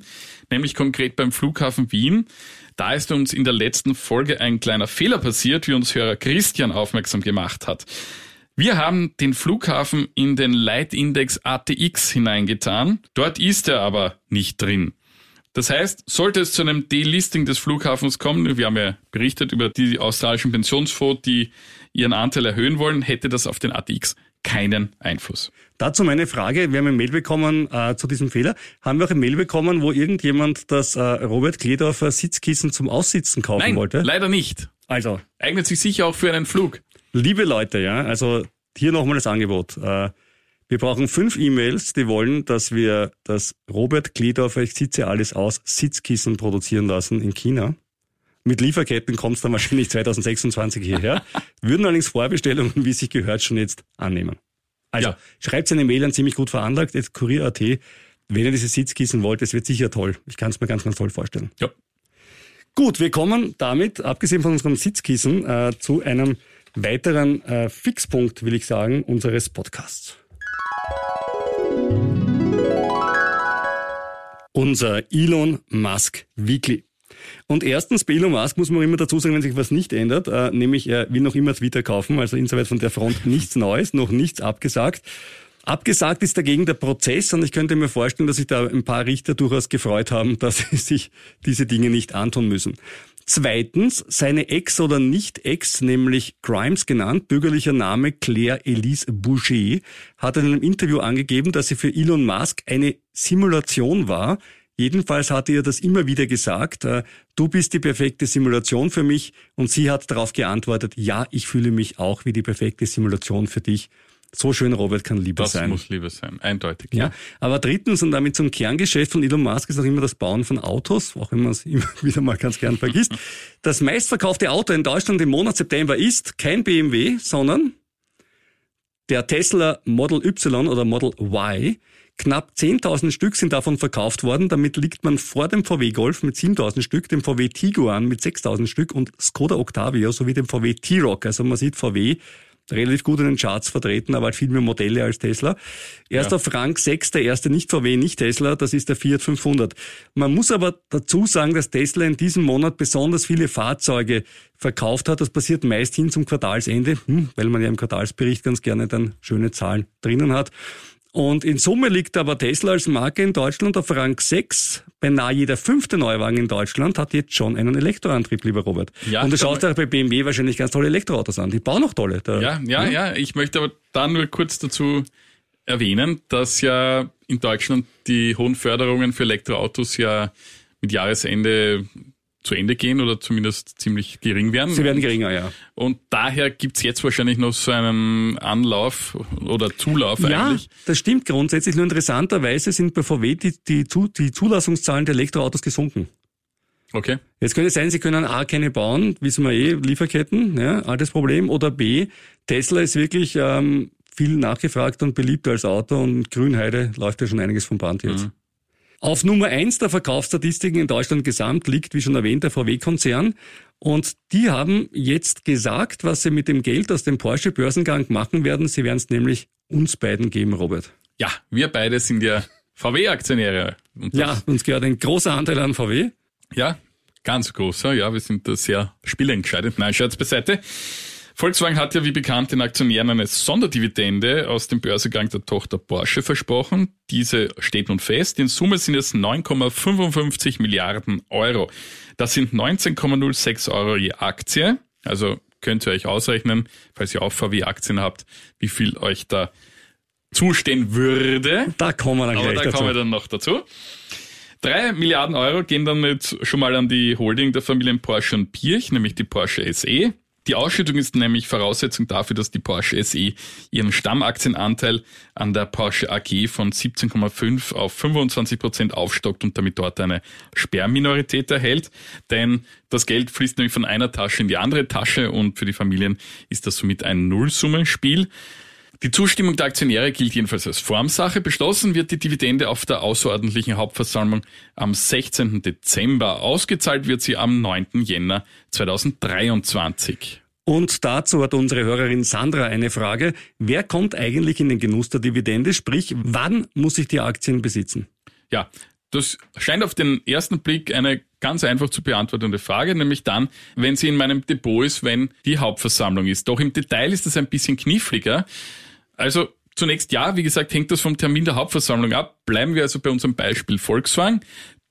[SPEAKER 4] nämlich konkret beim Flughafen Wien. Da ist uns in der letzten Folge ein kleiner Fehler passiert, wie uns Hörer Christian aufmerksam gemacht hat. Wir haben den Flughafen in den Leitindex ATX hineingetan. Dort ist er aber nicht drin. Das heißt, sollte es zu einem Delisting des Flughafens kommen, wir haben ja berichtet über die australischen Pensionsfonds, die ihren Anteil erhöhen wollen, hätte das auf den ATX keinen Einfluss.
[SPEAKER 3] Dazu meine Frage, wir haben eine Mail bekommen äh, zu diesem Fehler. Haben wir auch eine Mail bekommen, wo irgendjemand das äh, Robert Kledorfer Sitzkissen zum Aussitzen kaufen
[SPEAKER 4] Nein,
[SPEAKER 3] wollte?
[SPEAKER 4] leider nicht.
[SPEAKER 3] Also,
[SPEAKER 4] Eignet sich sicher auch für einen Flug.
[SPEAKER 3] liebe Leute, ja, also hier nochmal das Angebot. Äh, wir brauchen fünf E-Mails, die wollen, dass wir das Robert Kledorfer, ich sitze alles aus, Sitzkissen produzieren lassen in China. Mit Lieferketten kommt es dann wahrscheinlich 2026 hierher. Würden allerdings Vorbestellungen, wie sich gehört, schon jetzt annehmen. Also
[SPEAKER 4] Ja.
[SPEAKER 3] schreibt eine Mail an ziemlich gut veranlagt, jetzt kurier.at. Wenn ihr diese Sitzkissen wollt, es wird sicher toll. Ich kann es mir ganz, ganz toll vorstellen.
[SPEAKER 4] Ja.
[SPEAKER 3] Gut, wir kommen damit, abgesehen von unserem Sitzkissen, äh, zu einem weiteren äh, Fixpunkt, will ich sagen, unseres Podcasts. Unser Elon Musk Weekly. Und erstens, bei Elon Musk muss man immer dazu sagen, wenn sich was nicht ändert, äh, nämlich er will noch immer Twitter kaufen, also insoweit von der Front nichts Neues, noch nichts abgesagt. Abgesagt ist dagegen der Prozess und ich könnte mir vorstellen, dass sich da ein paar Richter durchaus gefreut haben, dass sie sich diese Dinge nicht antun müssen. Zweitens, seine Ex oder Nicht-Ex, nämlich Grimes genannt, bürgerlicher Name Claire Elise Boucher, hat in einem Interview angegeben, dass sie für Elon Musk eine Simulation war. Jedenfalls hatte ihr das immer wieder gesagt, äh, du bist die perfekte Simulation für mich und sie hat darauf geantwortet, ja, ich fühle mich auch wie die perfekte Simulation für dich. So schön, Robert, kann Liebe
[SPEAKER 4] Das
[SPEAKER 3] sein.
[SPEAKER 4] muss Liebe sein, eindeutig.
[SPEAKER 3] Ja, aber drittens und damit zum Kerngeschäft von Elon Musk ist auch immer das Bauen von Autos, auch wenn man es immer wieder mal ganz gern vergisst. Das meistverkaufte Auto in Deutschland im Monat September ist kein BMW, sondern der Tesla Model Y oder Model Y. Knapp 10.000 Stück sind davon verkauft worden. Damit liegt man vor dem VW Golf mit 7.000 Stück, dem VW Tiguan mit 6.000 Stück und Skoda Octavia sowie dem VW T-Rock. Also man sieht, VW relativ gut in den Charts vertreten, aber halt viel mehr Modelle als Tesla. Erst
[SPEAKER 4] Ja.
[SPEAKER 3] auf Rang 6, der erste nicht VW, nicht Tesla, das ist der Fiat 500. Man muss aber dazu sagen, dass Tesla in diesem Monat besonders viele Fahrzeuge verkauft hat. Das passiert meist hin zum Quartalsende, hm, weil man ja im Quartalsbericht ganz gerne dann schöne Zahlen drinnen hat. Und in Summe liegt aber Tesla als Marke in Deutschland auf Rang 6. Beinahe jeder fünfte Neuwagen in Deutschland hat jetzt schon einen Elektroantrieb, lieber Robert.
[SPEAKER 4] Ja,
[SPEAKER 3] Und du schaust dir bei BMW wahrscheinlich ganz tolle Elektroautos an. Die bauen auch tolle. Da,
[SPEAKER 4] Ja, ja, ja. Ich möchte aber da nur kurz dazu erwähnen, dass ja in Deutschland die hohen Förderungen für Elektroautos ja mit Jahresende zu Ende gehen oder zumindest ziemlich gering werden.
[SPEAKER 3] Sie werden geringer, ja.
[SPEAKER 4] Und daher gibt's jetzt wahrscheinlich noch so einen Anlauf oder Zulauf
[SPEAKER 3] Ja,
[SPEAKER 4] eigentlich.
[SPEAKER 3] das stimmt grundsätzlich. Nur interessanterweise sind bei VW die, die, die Zulassungszahlen der Elektroautos gesunken.
[SPEAKER 4] Okay.
[SPEAKER 3] Jetzt könnte es sein, sie können A, keine bauen, wissen wir eh, Lieferketten, ja, altes Problem, oder B, Tesla ist wirklich ähm, viel nachgefragt und beliebt als Auto und Grünheide läuft ja schon einiges vom Band jetzt. Auf Nummer eins der Verkaufsstatistiken in Deutschland gesamt liegt, wie schon erwähnt, der VW-Konzern. Und die haben jetzt gesagt, was sie mit dem Geld aus dem Porsche-Börsengang machen werden. Sie werden es nämlich uns beiden geben, Robert.
[SPEAKER 4] Ja, wir beide sind ja VW-Aktionäre.
[SPEAKER 3] Ja, uns gehört ein großer Anteil an VW.
[SPEAKER 4] Ja, ganz großer. Ja, wir sind da sehr spielentscheidend. Nein, Scherz beiseite. Volkswagen hat ja wie bekannt den Aktionären eine Sonderdividende aus dem Börsegang der Tochter Porsche versprochen. Diese steht nun fest. In Summe sind es 9,55 Milliarden Euro. Das sind 19,06 Euro je Aktie. Also könnt ihr euch ausrechnen, falls ihr auch VW-Aktien habt, wie viel euch da zustehen würde.
[SPEAKER 3] Da kommen wir dann
[SPEAKER 4] Aber
[SPEAKER 3] gleich
[SPEAKER 4] da
[SPEAKER 3] dazu.
[SPEAKER 4] kommen wir dann noch dazu. Drei Milliarden Euro gehen dann jetzt schon mal an die Holding der Familien Porsche und Pirch, nämlich die Porsche SE. Die Ausschüttung ist nämlich Voraussetzung dafür, dass die Porsche SE ihren Stammaktienanteil an der Porsche AG von 17,5 auf 25 Prozent aufstockt und damit dort eine Sperrminorität erhält. Denn das Geld fließt nämlich von einer Tasche in die andere Tasche und für die Familien ist das somit ein Nullsummenspiel. Die Zustimmung der Aktionäre gilt jedenfalls als Formsache. Beschlossen wird die Dividende auf der außerordentlichen Hauptversammlung am 16. Dezember. Ausgezahlt wird sie am 9. Jänner 2023.
[SPEAKER 3] Und dazu hat unsere Hörerin Sandra eine Frage. Wer kommt eigentlich in den Genuss der Dividende? Sprich, wann muss ich die Aktien besitzen?
[SPEAKER 4] Ja, das scheint auf den ersten Blick eine ganz einfach zu beantwortende Frage, nämlich dann, wenn sie in meinem Depot ist, wenn die Hauptversammlung ist. Doch im Detail ist das ein bisschen kniffliger. Also zunächst ja, wie gesagt, hängt das vom Termin der Hauptversammlung ab. Bleiben wir also bei unserem Beispiel Volkswagen,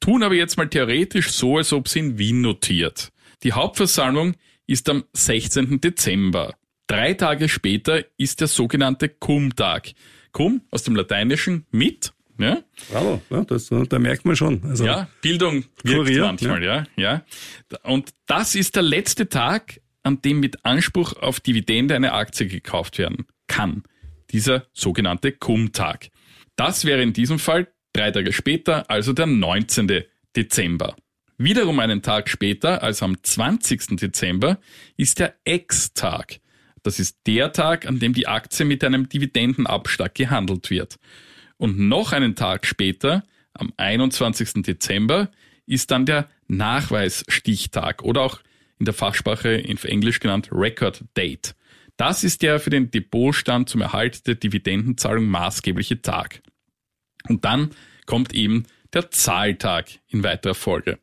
[SPEAKER 4] tun aber jetzt mal theoretisch so, als ob sie in Wien notiert. Die Hauptversammlung ist am 16. Dezember. Drei Tage später ist der sogenannte Cum-Tag. Cum aus dem Lateinischen mit, ja,
[SPEAKER 3] Bravo, ja, das, da merkt man schon. Also,
[SPEAKER 4] ja, Bildung wirkt
[SPEAKER 3] Kurier,
[SPEAKER 4] manchmal, ja. ja, Und das ist der letzte Tag, an dem mit Anspruch auf Dividende eine Aktie gekauft werden kann. Dieser sogenannte Cum-Tag. Das wäre in diesem Fall drei Tage später, also der 19. Dezember. Wiederum einen Tag später, also am 20. Dezember, ist der Ex-Tag. Das ist der Tag, an dem die Aktie mit einem Dividendenabschlag gehandelt wird. Und noch einen Tag später, am 21. Dezember, ist dann der Nachweisstichtag oder auch in der Fachsprache in Englisch genannt Record Date. Das ist der für den Depotstand zum Erhalt der Dividendenzahlung maßgebliche Tag. Und dann kommt eben der Zahltag in weiterer Folge.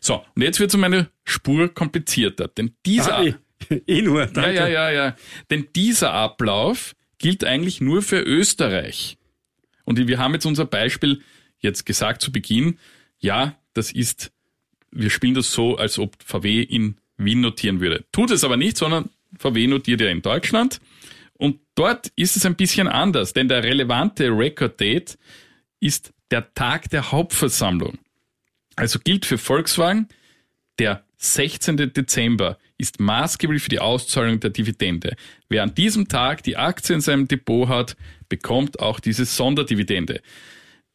[SPEAKER 4] So, und jetzt wird es um eine Spur komplizierter, denn dieser...
[SPEAKER 3] Ah, eh, eh nur,
[SPEAKER 4] Ja,
[SPEAKER 3] danke.
[SPEAKER 4] ja, ja, ja. Denn dieser Ablauf gilt eigentlich nur für Österreich. Und wir haben jetzt unser Beispiel jetzt gesagt zu Beginn, ja, das ist, wir spielen das so, als ob VW in Wien notieren würde. Tut es aber nicht, sondern VW notiert ja in Deutschland. Und dort ist es ein bisschen anders, denn der relevante Record Date ist der Tag der Hauptversammlung. Also gilt für Volkswagen, der 16. Dezember ist maßgeblich für die Auszahlung der Dividende. Wer an diesem Tag die Aktie in seinem Depot hat, bekommt auch diese Sonderdividende.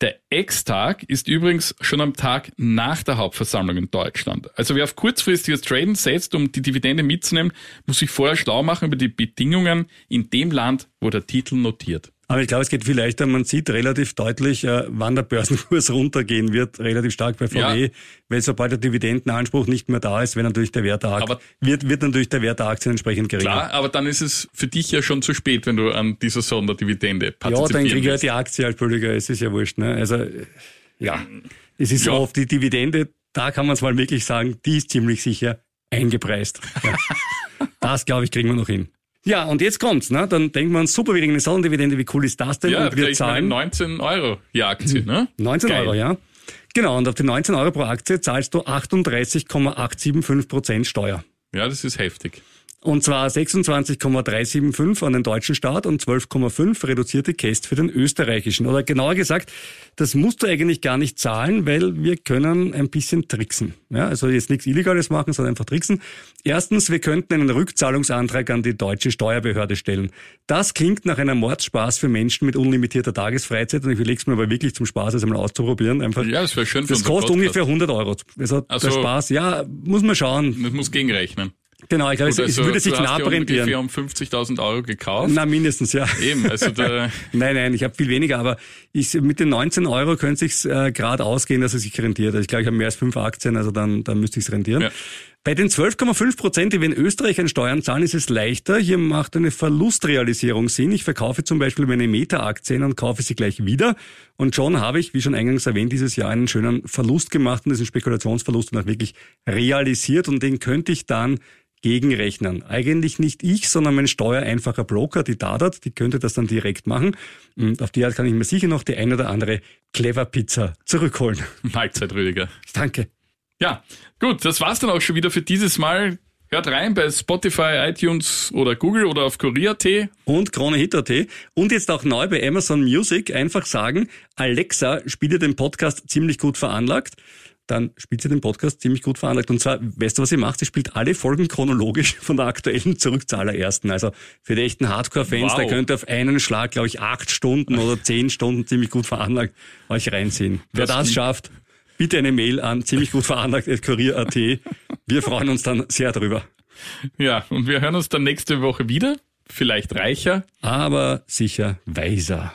[SPEAKER 4] Der Ex-Tag ist übrigens schon am Tag nach der Hauptversammlung in Deutschland. Also wer auf kurzfristiges Traden setzt, um die Dividende mitzunehmen, muss sich vorher schlau machen über die Bedingungen in dem Land, wo der Titel notiert.
[SPEAKER 3] Aber ich glaube, es geht viel leichter. Man sieht relativ deutlich, äh, wann der Börsenkurs runtergehen wird, relativ stark bei VW, ja. weil sobald der Dividendenanspruch nicht mehr da ist, wird natürlich der Wert der Aktien, wird, wird natürlich der Wert der Aktien entsprechend geringer.
[SPEAKER 4] Klar, aber dann ist es für dich ja schon zu spät, wenn du an dieser Sonderdividende
[SPEAKER 3] partizipierst. Ja, dann kriege ich ja die Aktie als Bürger, es ist ja wurscht. Ne? Also, ja, es ist ja. so oft die Dividende, da kann man es mal wirklich sagen, die ist ziemlich sicher eingepreist. Ja. das, glaube ich, kriegen wir noch hin. Ja, und jetzt kommt's, ne? Dann denkt man, super, wir kriegen eine Sonderdividende, wie cool ist das denn?
[SPEAKER 4] Ja,
[SPEAKER 3] und
[SPEAKER 4] wir zahlen 19 Euro je Aktie, ne?
[SPEAKER 3] 19 Geil. Euro, ja. Genau, und auf die 19 Euro pro Aktie zahlst du 38,875 Prozent Steuer.
[SPEAKER 4] Ja, das ist heftig.
[SPEAKER 3] Und zwar 26,375 an den deutschen Staat und 12,5 reduzierte Käst für den österreichischen. Oder genauer gesagt, das musst du eigentlich gar nicht zahlen, weil wir können ein bisschen tricksen. Ja, also jetzt nichts Illegales machen, sondern einfach tricksen. Erstens, wir könnten einen Rückzahlungsantrag an die deutsche Steuerbehörde stellen. Das klingt nach einem Mordspaß für Menschen mit unlimitierter Tagesfreizeit und ich überlege es mir aber wirklich zum Spaß, es einmal auszuprobieren. Einfach.
[SPEAKER 4] Ja, das wäre schön.
[SPEAKER 3] Das kostet ungefähr 100 Euro. Also also, der Spaß, ja, muss man schauen.
[SPEAKER 4] Das muss gegenrechnen.
[SPEAKER 3] Genau, ich glaube, es, also, würde sich knapp rentieren.
[SPEAKER 4] Du hast um 50.000 Euro gekauft.
[SPEAKER 3] Na, mindestens, ja.
[SPEAKER 4] Eben, also der
[SPEAKER 3] Nein, nein, ich habe viel weniger, aber ich, mit den 19 Euro könnte es sich äh, gerade ausgehen, dass es sich rentiert. Also ich glaube, ich habe mehr als fünf Aktien, also dann, dann müsste ich es rentieren. Ja. Bei den 12,5 Prozent, die wir in Österreich an Steuern zahlen, ist es leichter. Hier macht eine Verlustrealisierung Sinn. Ich verkaufe zum Beispiel meine Meta-Aktien und kaufe sie gleich wieder. Und schon habe ich, wie schon eingangs erwähnt, dieses Jahr einen schönen Verlust gemacht und diesen Spekulationsverlust dann auch wirklich realisiert. Und den könnte ich dann gegenrechnen. Eigentlich nicht ich, sondern mein steuereinfacher Broker, die Dadat, die könnte das dann direkt machen. Und auf die Art kann ich mir sicher noch die ein oder andere Clever Pizza zurückholen.
[SPEAKER 4] Mahlzeit, Rüdiger.
[SPEAKER 3] Danke.
[SPEAKER 4] Ja, gut, das war's dann auch schon wieder für dieses Mal. Hört rein bei Spotify, iTunes oder Google oder auf Kurier.at.
[SPEAKER 3] Und KroneHit.at. Und jetzt auch neu bei Amazon Music einfach sagen, Alexa spielt den Podcast ziemlich gut veranlagt dann spielt sie den Podcast ziemlich gut veranlagt. Und zwar, weißt du, was sie macht? Sie spielt alle Folgen chronologisch von der aktuellen zurück zur allerersten. Also für die echten Hardcore-Fans, wow. der könnte auf einen Schlag, glaube ich, acht Stunden oder zehn Stunden ziemlich gut veranlagt euch reinziehen. Wer das, das schafft, bitte eine Mail an ziemlich gut veranlagt kurier.at. Wir freuen uns dann sehr drüber.
[SPEAKER 4] Ja, und wir hören uns dann nächste Woche wieder. Vielleicht reicher.
[SPEAKER 3] Aber sicher weiser.